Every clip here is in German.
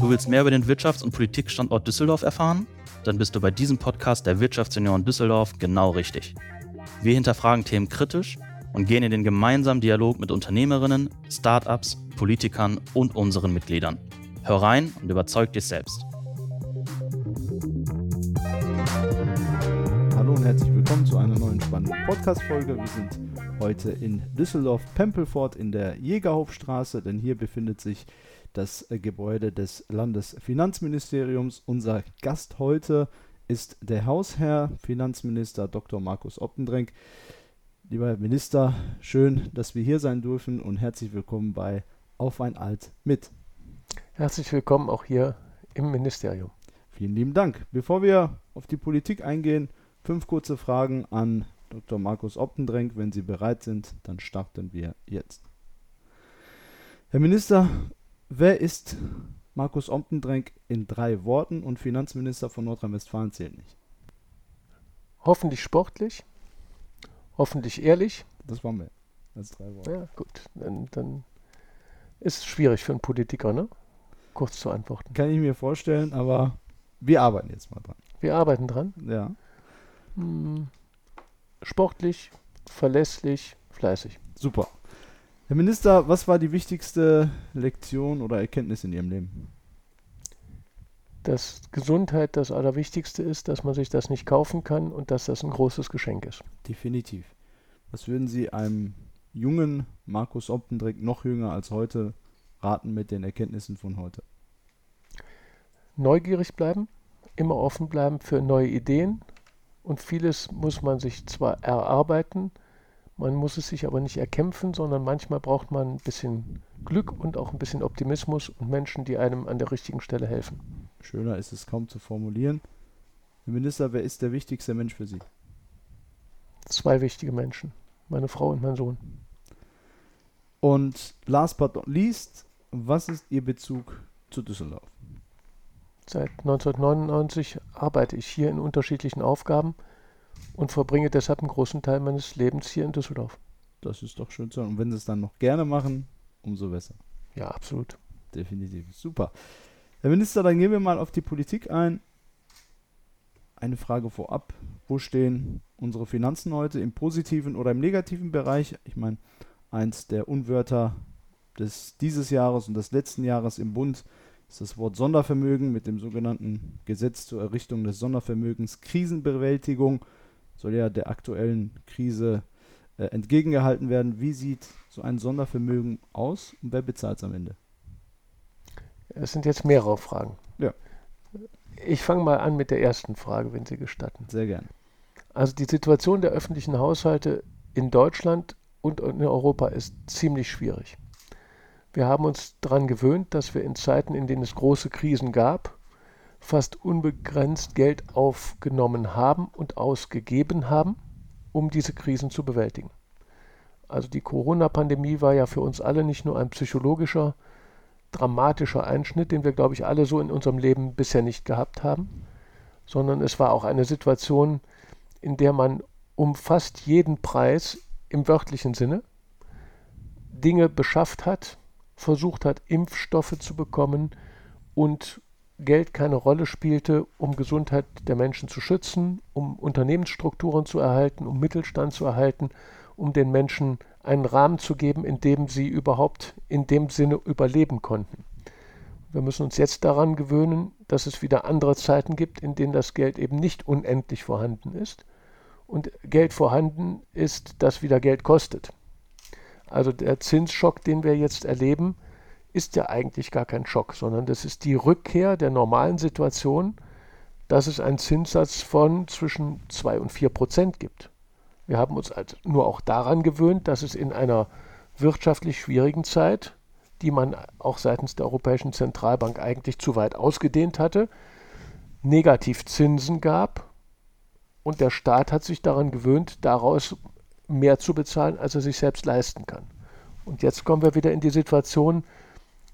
Du willst mehr über den Wirtschafts- und Politikstandort Düsseldorf erfahren? Dann bist du bei diesem Podcast der Wirtschaftsunion Düsseldorf genau richtig. Wir hinterfragen Themen kritisch und gehen in den gemeinsamen Dialog mit Unternehmerinnen, Startups, Politikern und unseren Mitgliedern. Hör rein und überzeug dich selbst. Hallo und herzlich willkommen zu einer neuen spannenden Podcast-Folge. Wir sind heute in Düsseldorf-Pempelfort in der Jägerhofstraße, denn hier befindet sich das äh, Gebäude des Landesfinanzministeriums. Unser Gast heute ist der Hausherr, Finanzminister Dr. Markus Optendrenk. Lieber Herr Minister, schön, dass wir hier sein dürfen und herzlich willkommen bei Auf ein Alt mit. Herzlich willkommen auch hier im Ministerium. Vielen lieben Dank. Bevor wir auf die Politik eingehen, fünf kurze Fragen an Dr. Markus Optendrenk. Wenn Sie bereit sind, dann starten wir jetzt. Herr Minister, wer ist Markus Optendrenk in drei Worten und Finanzminister von Nordrhein-Westfalen zählt nicht? Hoffentlich sportlich, hoffentlich ehrlich. Das waren wir als drei Worte. Ja, gut. Dann, dann ist es schwierig für einen Politiker, ne? Kurz zu antworten. Kann ich mir vorstellen, aber wir arbeiten jetzt mal dran. Wir arbeiten dran. Ja. Hm, sportlich, verlässlich, fleißig. Super. Herr Minister, was war die wichtigste Lektion oder Erkenntnis in Ihrem Leben? Dass Gesundheit das Allerwichtigste ist, dass man sich das nicht kaufen kann und dass das ein großes Geschenk ist. Definitiv. Was würden Sie einem jungen Markus Optendreck, noch jünger als heute, raten mit den Erkenntnissen von heute? Neugierig bleiben, immer offen bleiben für neue Ideen und vieles muss man sich zwar erarbeiten, man muss es sich aber nicht erkämpfen, sondern manchmal braucht man ein bisschen Glück und auch ein bisschen Optimismus und Menschen, die einem an der richtigen Stelle helfen. Schöner ist es kaum zu formulieren. Herr Minister, wer ist der wichtigste Mensch für Sie? Zwei wichtige Menschen, meine Frau und mein Sohn. Und last but not least, was ist Ihr Bezug zu Düsseldorf? Seit 1999 arbeite ich hier in unterschiedlichen Aufgaben und verbringe deshalb einen großen Teil meines Lebens hier in Düsseldorf. Das ist doch schön zu hören. Und wenn Sie es dann noch gerne machen, umso besser. Ja, absolut. Definitiv. Super. Herr Minister, dann gehen wir mal auf die Politik ein. Eine Frage vorab. Wo stehen unsere Finanzen heute im positiven oder im negativen Bereich? Ich meine, eins der Unwörter des dieses Jahres und des letzten Jahres im Bund ist das Wort Sondervermögen mit dem sogenannten Gesetz zur Errichtung des Sondervermögens Krisenbewältigung soll ja der aktuellen Krise äh, entgegengehalten werden. Wie sieht so ein Sondervermögen aus und wer bezahlt es am Ende? Es sind jetzt mehrere Fragen. Ja. Ich fange mal an mit der ersten Frage, wenn Sie gestatten. Sehr gern. Also die Situation der öffentlichen Haushalte in Deutschland und in Europa ist ziemlich schwierig. Wir haben uns daran gewöhnt, dass wir in Zeiten, in denen es große Krisen gab, fast unbegrenzt Geld aufgenommen haben und ausgegeben haben, um diese Krisen zu bewältigen. Also die Corona-Pandemie war ja für uns alle nicht nur ein psychologischer, dramatischer Einschnitt, den wir, glaube ich, alle so in unserem Leben bisher nicht gehabt haben, sondern es war auch eine Situation, in der man um fast jeden Preis im wörtlichen Sinne Dinge beschafft hat, versucht hat, Impfstoffe zu bekommen und Geld keine Rolle spielte, um Gesundheit der Menschen zu schützen, um Unternehmensstrukturen zu erhalten, um Mittelstand zu erhalten, um den Menschen einen Rahmen zu geben, in dem sie überhaupt in dem Sinne überleben konnten. Wir müssen uns jetzt daran gewöhnen, dass es wieder andere Zeiten gibt, in denen das Geld eben nicht unendlich vorhanden ist und Geld vorhanden ist, das wieder Geld kostet. Also der Zinsschock, den wir jetzt erleben, ist ja eigentlich gar kein Schock, sondern das ist die Rückkehr der normalen Situation, dass es einen Zinssatz von zwischen 2 und 4 Prozent gibt. Wir haben uns also nur auch daran gewöhnt, dass es in einer wirtschaftlich schwierigen Zeit, die man auch seitens der Europäischen Zentralbank eigentlich zu weit ausgedehnt hatte, Negativzinsen gab und der Staat hat sich daran gewöhnt, daraus mehr zu bezahlen, als er sich selbst leisten kann. Und jetzt kommen wir wieder in die Situation,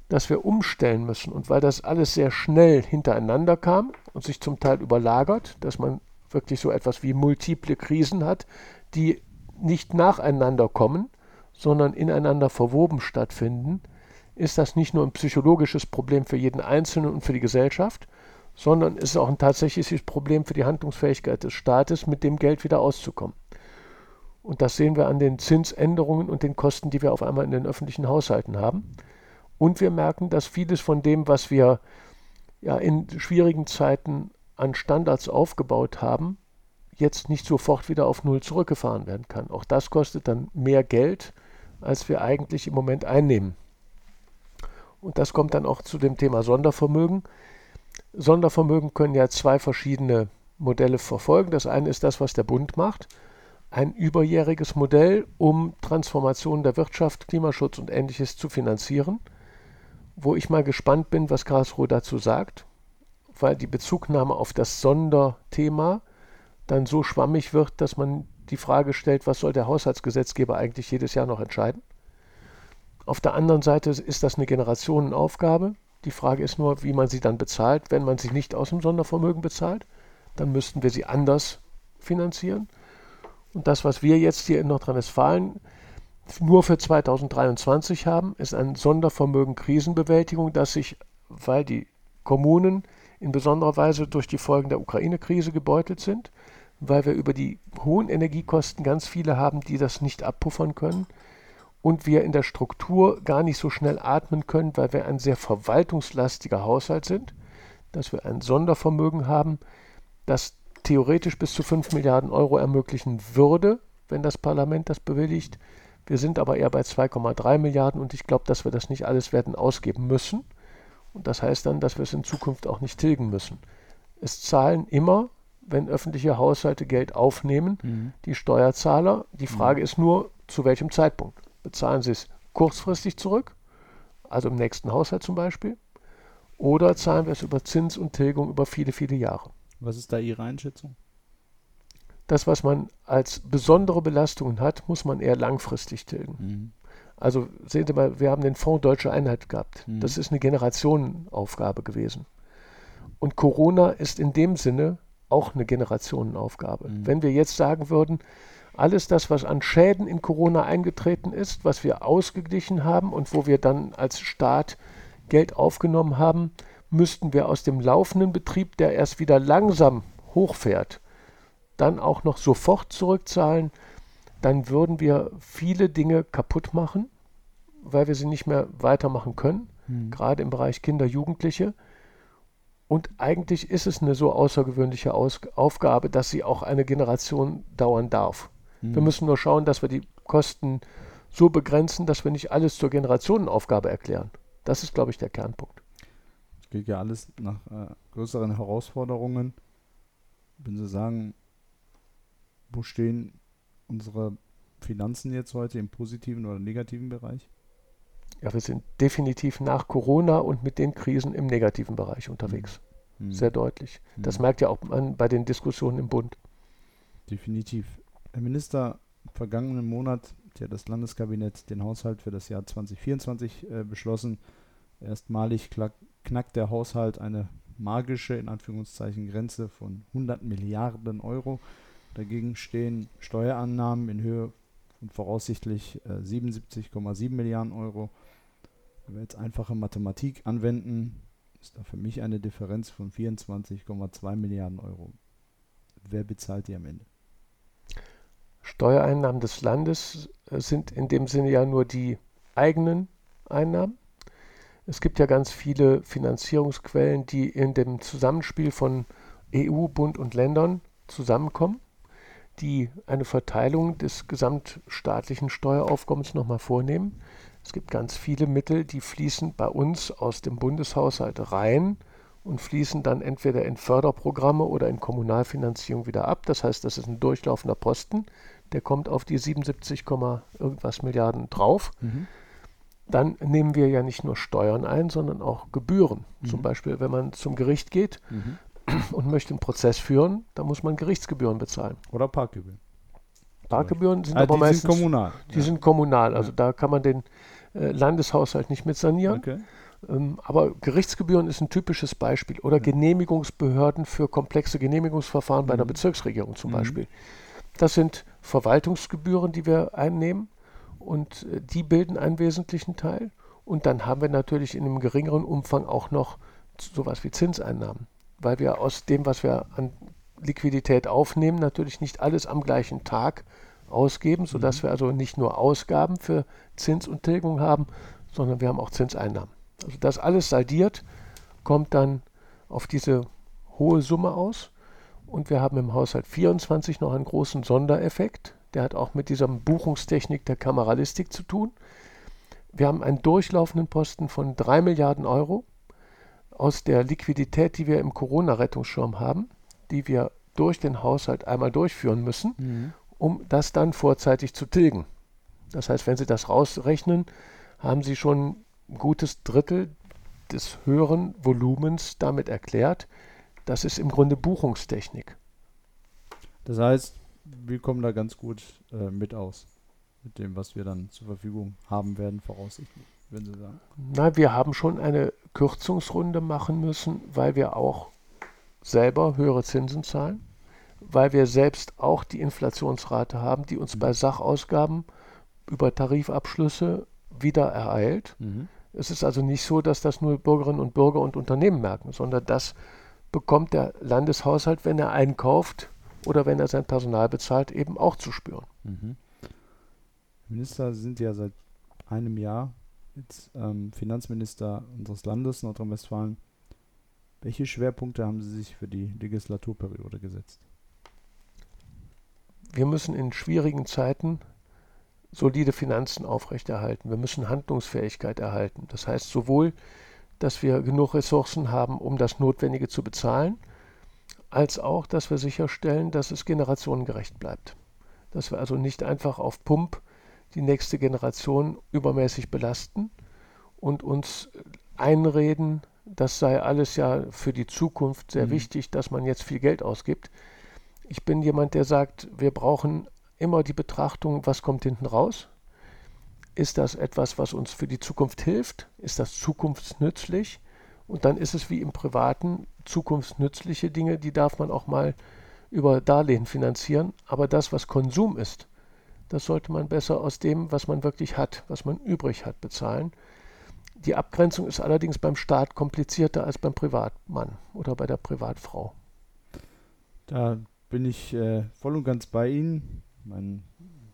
dass wir umstellen müssen. Und weil das alles sehr schnell hintereinander kam und sich zum Teil überlagert, dass man wirklich so etwas wie multiple Krisen hat, die nicht nacheinander kommen, sondern ineinander verwoben stattfinden, ist das nicht nur ein psychologisches Problem für jeden Einzelnen und für die Gesellschaft, sondern es ist auch ein tatsächliches Problem für die Handlungsfähigkeit des Staates, mit dem Geld wieder auszukommen. Und das sehen wir an den Zinsänderungen und den Kosten, die wir auf einmal in den öffentlichen Haushalten haben. Und wir merken, dass vieles von dem, was wir ja in schwierigen Zeiten an Standards aufgebaut haben, jetzt nicht sofort wieder auf Null zurückgefahren werden kann. Auch das kostet dann mehr Geld, als wir eigentlich im Moment einnehmen. Und das kommt dann auch zu dem Thema Sondervermögen. Sondervermögen können ja zwei verschiedene Modelle verfolgen. Das eine ist das, was der Bund macht. Ein überjähriges Modell, um Transformation der Wirtschaft, Klimaschutz und ähnliches zu finanzieren. Wo ich mal gespannt bin, was Karlsruhe dazu sagt, weil die Bezugnahme auf das Sonderthema dann so schwammig wird, dass man die Frage stellt, was soll der Haushaltsgesetzgeber eigentlich jedes Jahr noch entscheiden? Auf der anderen Seite ist das eine Generationenaufgabe. Die Frage ist nur, wie man sie dann bezahlt. Wenn man sie nicht aus dem Sondervermögen bezahlt, dann müssten wir sie anders finanzieren. Und das, was wir jetzt hier in Nordrhein-Westfalen nur für 2023 haben, ist ein Sondervermögen Krisenbewältigung, das sich, weil die Kommunen in besonderer Weise durch die Folgen der Ukraine-Krise gebeutelt sind, weil wir über die hohen Energiekosten ganz viele haben, die das nicht abpuffern können und wir in der Struktur gar nicht so schnell atmen können, weil wir ein sehr verwaltungslastiger Haushalt sind, dass wir ein Sondervermögen haben, das theoretisch bis zu 5 Milliarden Euro ermöglichen würde, wenn das Parlament das bewilligt. Wir sind aber eher bei 2,3 Milliarden und ich glaube, dass wir das nicht alles werden ausgeben müssen. Und das heißt dann, dass wir es in Zukunft auch nicht tilgen müssen. Es zahlen immer wenn öffentliche Haushalte Geld aufnehmen, mhm. die Steuerzahler. Die Frage mhm. ist nur, zu welchem Zeitpunkt. Bezahlen sie es kurzfristig zurück, also im nächsten Haushalt zum Beispiel, oder zahlen wir es über Zins und Tilgung über viele, viele Jahre. Was ist da Ihre Einschätzung? Das, was man als besondere Belastungen hat, muss man eher langfristig tilgen. Mhm. Also sehen Sie mal, wir haben den Fonds Deutsche Einheit gehabt. Mhm. Das ist eine Generationenaufgabe gewesen. Und Corona ist in dem Sinne auch eine Generationenaufgabe. Mhm. Wenn wir jetzt sagen würden, alles das, was an Schäden in Corona eingetreten ist, was wir ausgeglichen haben und wo wir dann als Staat Geld aufgenommen haben, müssten wir aus dem laufenden Betrieb, der erst wieder langsam hochfährt, dann auch noch sofort zurückzahlen, dann würden wir viele Dinge kaputt machen, weil wir sie nicht mehr weitermachen können, mhm. gerade im Bereich Kinder, Jugendliche. Und eigentlich ist es eine so außergewöhnliche Aus Aufgabe, dass sie auch eine Generation dauern darf. Mhm. Wir müssen nur schauen, dass wir die Kosten so begrenzen, dass wir nicht alles zur Generationenaufgabe erklären. Das ist, glaube ich, der Kernpunkt. Es geht ja alles nach äh, größeren Herausforderungen. Wenn Sie sagen, wo stehen unsere Finanzen jetzt heute im positiven oder negativen Bereich? Ja, wir sind definitiv nach Corona und mit den Krisen im negativen Bereich unterwegs. Mhm. Sehr deutlich. Das mhm. merkt ja auch man bei den Diskussionen im Bund. Definitiv. Herr Minister, vergangenen Monat hat das Landeskabinett den Haushalt für das Jahr 2024 äh, beschlossen. Erstmalig knackt der Haushalt eine magische, in Anführungszeichen, Grenze von 100 Milliarden Euro. Dagegen stehen Steuerannahmen in Höhe von voraussichtlich äh, 77,7 Milliarden Euro. Wenn wir jetzt einfache Mathematik anwenden, ist da für mich eine Differenz von 24,2 Milliarden Euro. Wer bezahlt die am Ende? Steuereinnahmen des Landes äh, sind in dem Sinne ja nur die eigenen Einnahmen. Es gibt ja ganz viele Finanzierungsquellen, die in dem Zusammenspiel von EU, Bund und Ländern zusammenkommen, die eine Verteilung des gesamtstaatlichen Steueraufkommens nochmal vornehmen. Es gibt ganz viele Mittel, die fließen bei uns aus dem Bundeshaushalt rein und fließen dann entweder in Förderprogramme oder in Kommunalfinanzierung wieder ab. Das heißt, das ist ein durchlaufender Posten, der kommt auf die 77, irgendwas Milliarden drauf. Mhm. Dann nehmen wir ja nicht nur Steuern ein, sondern auch Gebühren. Mhm. Zum Beispiel, wenn man zum Gericht geht mhm. Und möchte einen Prozess führen, dann muss man Gerichtsgebühren bezahlen. Oder Parkgebühren. Parkgebühren sind ah, aber die meistens sind kommunal. Die ja. sind kommunal, also ja. da kann man den äh, Landeshaushalt nicht mit sanieren. Okay. Ähm, aber Gerichtsgebühren ist ein typisches Beispiel. Oder Genehmigungsbehörden für komplexe Genehmigungsverfahren mhm. bei einer mhm. Bezirksregierung zum mhm. Beispiel. Das sind Verwaltungsgebühren, die wir einnehmen und äh, die bilden einen wesentlichen Teil. Und dann haben wir natürlich in einem geringeren Umfang auch noch sowas wie Zinseinnahmen, weil wir aus dem, was wir an Liquidität aufnehmen, natürlich nicht alles am gleichen Tag ausgeben, sodass mhm. wir also nicht nur Ausgaben für Zins und Tilgung haben, sondern wir haben auch Zinseinnahmen. Also das alles saldiert, kommt dann auf diese hohe Summe aus. Und wir haben im Haushalt 24 noch einen großen Sondereffekt. Der hat auch mit dieser Buchungstechnik der Kameralistik zu tun. Wir haben einen durchlaufenden Posten von 3 Milliarden Euro aus der Liquidität, die wir im Corona-Rettungsschirm haben, die wir durch den Haushalt einmal durchführen müssen, mhm. um das dann vorzeitig zu tilgen. Das heißt, wenn Sie das rausrechnen, haben Sie schon ein gutes Drittel des höheren Volumens damit erklärt. Das ist im Grunde Buchungstechnik. Das heißt, wir kommen da ganz gut äh, mit aus, mit dem, was wir dann zur Verfügung haben werden, voraussichtlich, wenn Sie sagen. Nein, wir haben schon eine Kürzungsrunde machen müssen, weil wir auch selber höhere Zinsen zahlen, weil wir selbst auch die Inflationsrate haben, die uns bei Sachausgaben über Tarifabschlüsse wieder ereilt. Mhm. Es ist also nicht so, dass das nur Bürgerinnen und Bürger und Unternehmen merken, sondern das bekommt der Landeshaushalt, wenn er einkauft oder wenn er sein Personal bezahlt, eben auch zu spüren. Mhm. Minister sind ja seit einem Jahr jetzt ähm, Finanzminister unseres Landes Nordrhein-Westfalen. Welche Schwerpunkte haben Sie sich für die Legislaturperiode gesetzt? Wir müssen in schwierigen Zeiten solide Finanzen aufrechterhalten. Wir müssen Handlungsfähigkeit erhalten. Das heißt sowohl, dass wir genug Ressourcen haben, um das Notwendige zu bezahlen, als auch, dass wir sicherstellen, dass es generationengerecht bleibt. Dass wir also nicht einfach auf Pump die nächste Generation übermäßig belasten und uns einreden, das sei alles ja für die Zukunft sehr mhm. wichtig, dass man jetzt viel Geld ausgibt. Ich bin jemand, der sagt, wir brauchen immer die Betrachtung, was kommt hinten raus? Ist das etwas, was uns für die Zukunft hilft? Ist das zukunftsnützlich? Und dann ist es wie im Privaten, zukunftsnützliche Dinge, die darf man auch mal über Darlehen finanzieren. Aber das, was Konsum ist, das sollte man besser aus dem, was man wirklich hat, was man übrig hat, bezahlen. Die Abgrenzung ist allerdings beim Staat komplizierter als beim Privatmann oder bei der Privatfrau. Da bin ich äh, voll und ganz bei Ihnen mein,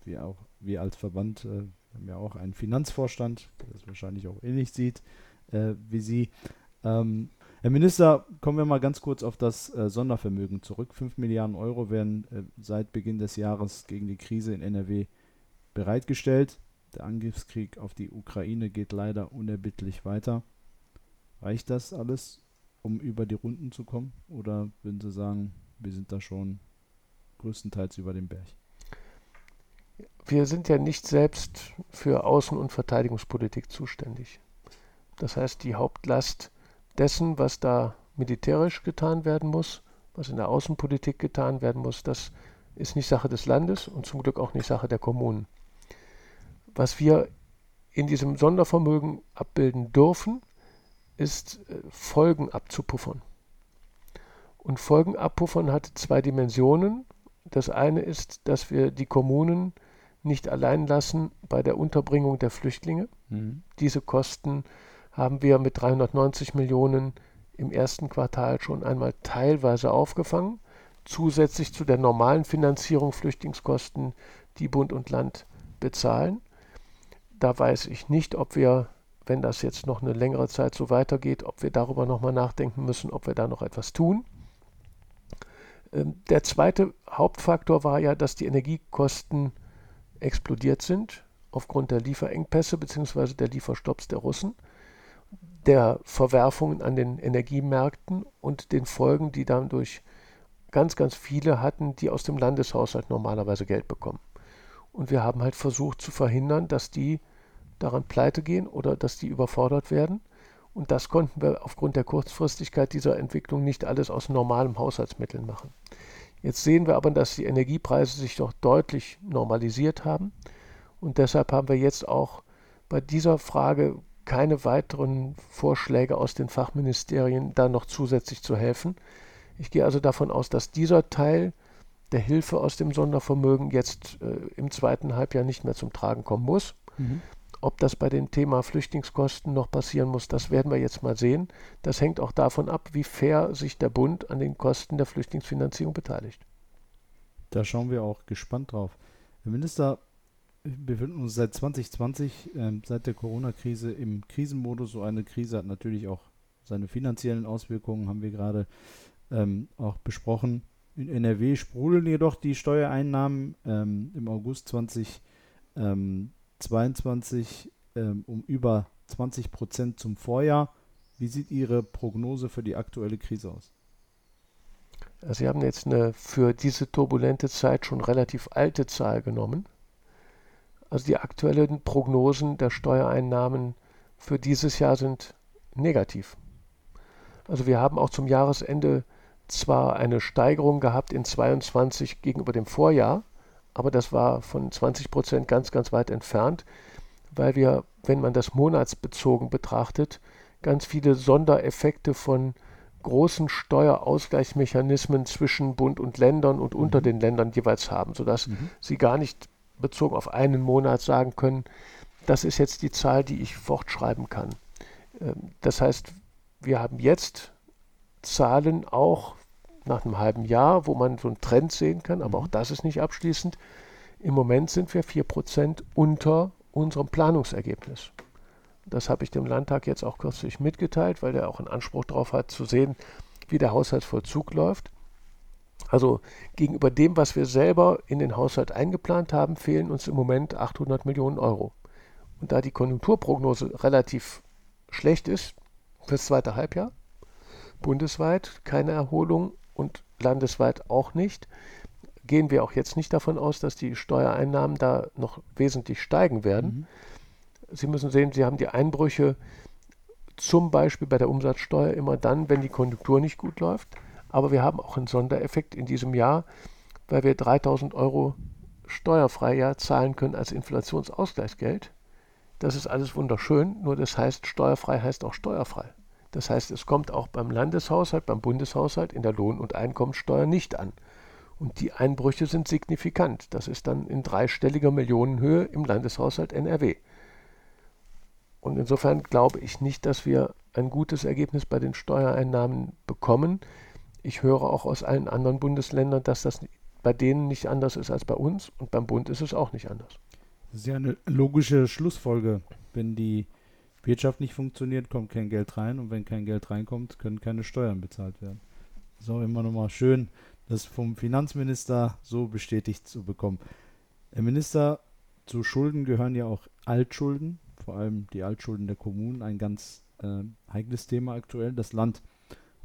wir auch, wir als Verband äh, haben ja auch einen Finanzvorstand, der das wahrscheinlich auch ähnlich sieht äh, wie Sie. Ähm, Herr Minister, kommen wir mal ganz kurz auf das äh, Sondervermögen zurück. 5 Milliarden Euro werden äh, seit Beginn des Jahres gegen die Krise in NRW bereitgestellt. Der Angriffskrieg auf die Ukraine geht leider unerbittlich weiter. Reicht das alles, um über die Runden zu kommen? Oder würden Sie sagen, wir sind da schon größtenteils über dem Berg? wir sind ja nicht selbst für Außen- und Verteidigungspolitik zuständig. Das heißt, die Hauptlast dessen, was da militärisch getan werden muss, was in der Außenpolitik getan werden muss, das ist nicht Sache des Landes und zum Glück auch nicht Sache der Kommunen. Was wir in diesem Sondervermögen abbilden dürfen, ist äh, Folgen abzupuffern. Und Folgen abpuffern hat zwei Dimensionen. Das eine ist, dass wir die Kommunen nicht allein lassen bei der Unterbringung der Flüchtlinge. Mhm. Diese Kosten haben wir mit 390 Millionen im ersten Quartal schon einmal teilweise aufgefangen, zusätzlich zu der normalen Finanzierung Flüchtlingskosten, die Bund und Land bezahlen. Da weiß ich nicht, ob wir, wenn das jetzt noch eine längere Zeit so weitergeht, ob wir darüber nochmal nachdenken müssen, ob wir da noch etwas tun. Ähm, der zweite Hauptfaktor war ja, dass die Energiekosten explodiert sind aufgrund der Lieferengpässe bzw. der Lieferstopps der Russen, der Verwerfungen an den Energiemärkten und den Folgen, die dadurch ganz, ganz viele hatten, die aus dem Landeshaushalt normalerweise Geld bekommen. Und wir haben halt versucht zu verhindern, dass die daran pleite gehen oder dass die überfordert werden. Und das konnten wir aufgrund der Kurzfristigkeit dieser Entwicklung nicht alles aus normalen Haushaltsmitteln machen. Jetzt sehen wir aber, dass die Energiepreise sich doch deutlich normalisiert haben. Und deshalb haben wir jetzt auch bei dieser Frage keine weiteren Vorschläge aus den Fachministerien, da noch zusätzlich zu helfen. Ich gehe also davon aus, dass dieser Teil der Hilfe aus dem Sondervermögen jetzt äh, im zweiten Halbjahr nicht mehr zum Tragen kommen muss. Mhm. Ob das bei dem Thema Flüchtlingskosten noch passieren muss, das werden wir jetzt mal sehen. Das hängt auch davon ab, wie fair sich der Bund an den Kosten der Flüchtlingsfinanzierung beteiligt. Da schauen wir auch gespannt drauf. Herr Minister, befinden uns seit 2020, äh, seit der Corona-Krise im Krisenmodus. So eine Krise hat natürlich auch seine finanziellen Auswirkungen, haben wir gerade ähm, auch besprochen. In NRW sprudeln jedoch die Steuereinnahmen ähm, im August 2022 ähm, um über 20 Prozent zum Vorjahr. Wie sieht Ihre Prognose für die aktuelle Krise aus? Sie haben jetzt eine für diese turbulente Zeit schon relativ alte Zahl genommen. Also die aktuellen Prognosen der Steuereinnahmen für dieses Jahr sind negativ. Also wir haben auch zum Jahresende zwar eine Steigerung gehabt in 22 gegenüber dem Vorjahr, aber das war von 20 Prozent ganz, ganz weit entfernt, weil wir, wenn man das monatsbezogen betrachtet, ganz viele Sondereffekte von großen Steuerausgleichsmechanismen zwischen Bund und Ländern und unter mhm. den Ländern jeweils haben, sodass mhm. sie gar nicht bezogen auf einen Monat sagen können, das ist jetzt die Zahl, die ich fortschreiben kann. Ähm, das heißt, wir haben jetzt Zahlen auch nach einem halben Jahr, wo man so einen Trend sehen kann, aber auch mhm. das ist nicht abschließend. Im Moment sind wir 4% unter unserem Planungsergebnis. Das habe ich dem Landtag jetzt auch kürzlich mitgeteilt, weil der auch einen Anspruch darauf hat, zu sehen, wie der Haushaltsvollzug läuft. Also gegenüber dem, was wir selber in den Haushalt eingeplant haben, fehlen uns im Moment 800 Millionen Euro. Und da die Konjunkturprognose relativ schlecht ist fürs zweite Halbjahr, bundesweit keine Erholung und landesweit auch nicht, gehen wir auch jetzt nicht davon aus, dass die Steuereinnahmen da noch wesentlich steigen werden. Mhm. Sie müssen sehen, Sie haben die Einbrüche zum Beispiel bei der Umsatzsteuer immer dann, wenn die Konjunktur nicht gut läuft. Aber wir haben auch einen Sondereffekt in diesem Jahr, weil wir 3000 Euro steuerfrei ja zahlen können als Inflationsausgleichsgeld. Das ist alles wunderschön, nur das heißt, steuerfrei heißt auch steuerfrei. Das heißt, es kommt auch beim Landeshaushalt, beim Bundeshaushalt in der Lohn- und Einkommensteuer nicht an. Und die Einbrüche sind signifikant. Das ist dann in dreistelliger Millionenhöhe im Landeshaushalt NRW. Und insofern glaube ich nicht, dass wir ein gutes Ergebnis bei den Steuereinnahmen bekommen. Ich höre auch aus allen anderen Bundesländern, dass das bei denen nicht anders ist als bei uns und beim Bund ist es auch nicht anders. Das ist ja eine logische Schlussfolge. Wenn die Wirtschaft nicht funktioniert, kommt kein Geld rein und wenn kein Geld reinkommt, können keine Steuern bezahlt werden. Das ist auch immer nochmal schön, das vom Finanzminister so bestätigt zu bekommen. Herr Minister, zu Schulden gehören ja auch Altschulden, vor allem die Altschulden der Kommunen, ein ganz äh, heikles Thema aktuell. Das Land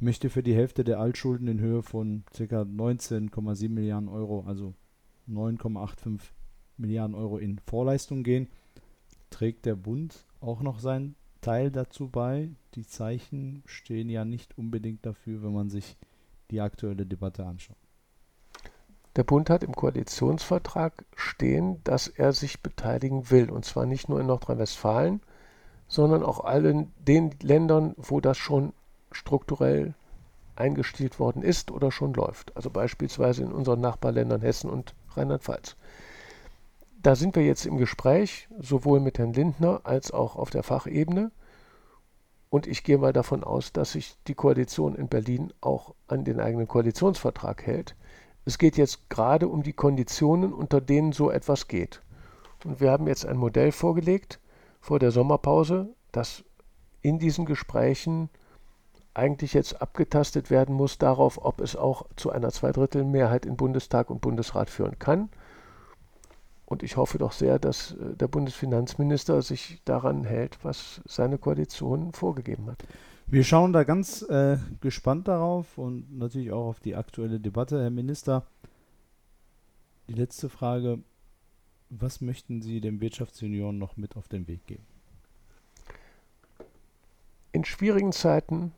möchte für die Hälfte der Altschulden in Höhe von ca. 19,7 Milliarden Euro, also 9,85 Milliarden Euro in Vorleistung gehen. Trägt der Bund auch noch seinen Teil dazu bei. Die Zeichen stehen ja nicht unbedingt dafür, wenn man sich die aktuelle Debatte anschaut. Der Bund hat im Koalitionsvertrag stehen, dass er sich beteiligen will. Und zwar nicht nur in Nordrhein-Westfalen, sondern auch allen den Ländern, wo das schon strukturell eingestielt worden ist oder schon läuft. Also beispielsweise in unseren Nachbarländern Hessen und Rheinland-Pfalz da sind wir jetzt im Gespräch, sowohl mit Herrn Lindner als auch auf der Fachebene. Und ich gehe mal davon aus, dass sich die Koalition in Berlin auch an den eigenen Koalitionsvertrag hält. Es geht jetzt gerade um die Konditionen, unter denen so etwas geht. Und wir haben jetzt ein Modell vorgelegt vor der Sommerpause, das in diesen Gesprächen eigentlich jetzt abgetastet werden muss darauf, ob es auch zu einer Zweidrittelmehrheit in Bundestag und Bundesrat führen kann. Und ich hoffe doch sehr, dass äh, der Bundesfinanzminister sich daran hält, was seine Koalition vorgegeben hat. Wir schauen da ganz äh, gespannt darauf und natürlich auch auf die aktuelle Debatte. Herr Minister, die letzte Frage. Was möchten Sie dem Wirtschaftsunion noch mit auf den Weg geben? In schwierigen Zeiten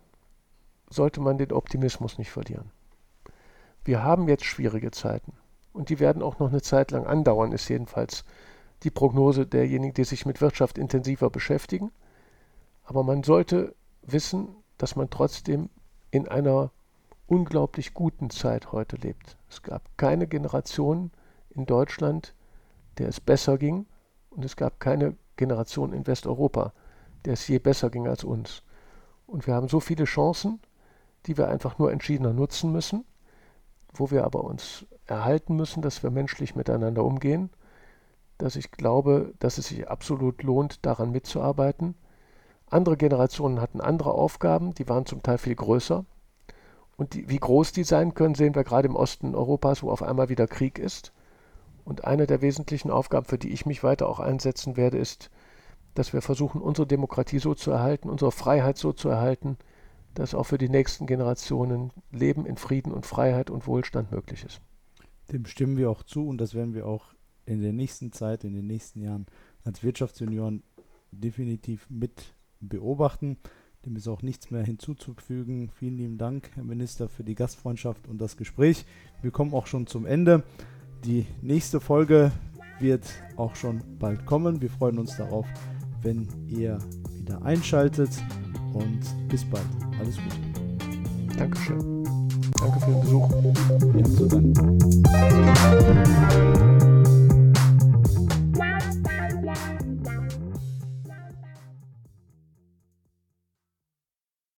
sollte man den Optimismus nicht verlieren. Wir haben jetzt schwierige Zeiten und die werden auch noch eine Zeit lang andauern, ist jedenfalls die Prognose derjenigen, die sich mit Wirtschaft intensiver beschäftigen. Aber man sollte wissen, dass man trotzdem in einer unglaublich guten Zeit heute lebt. Es gab keine Generation in Deutschland, der es besser ging und es gab keine Generation in Westeuropa, der es je besser ging als uns. Und wir haben so viele Chancen, die wir einfach nur entschiedener nutzen müssen, wo wir aber uns erhalten müssen, dass wir menschlich miteinander umgehen, dass ich glaube, dass es sich absolut lohnt, daran mitzuarbeiten. Andere Generationen hatten andere Aufgaben, die waren zum Teil viel größer. Und die, wie groß die sein können, sehen wir gerade im Osten Europas, wo auf einmal wieder Krieg ist. Und eine der wesentlichen Aufgaben, für die ich mich weiter auch einsetzen werde, ist, dass wir versuchen, unsere Demokratie so zu erhalten, unsere Freiheit so zu erhalten, dass auch für die nächsten Generationen Leben in Frieden und Freiheit und Wohlstand möglich ist. Dem stimmen wir auch zu und das werden wir auch in der nächsten Zeit, in den nächsten Jahren als Wirtschaftsunion definitiv mit beobachten. Dem ist auch nichts mehr hinzuzufügen. Vielen lieben Dank, Herr Minister, für die Gastfreundschaft und das Gespräch. Wir kommen auch schon zum Ende. Die nächste Folge wird auch schon bald kommen. Wir freuen uns darauf, wenn ihr wieder einschaltet und bis bald. Alles Gute. Dankeschön. Danke für den Besuch. Ja, so dann.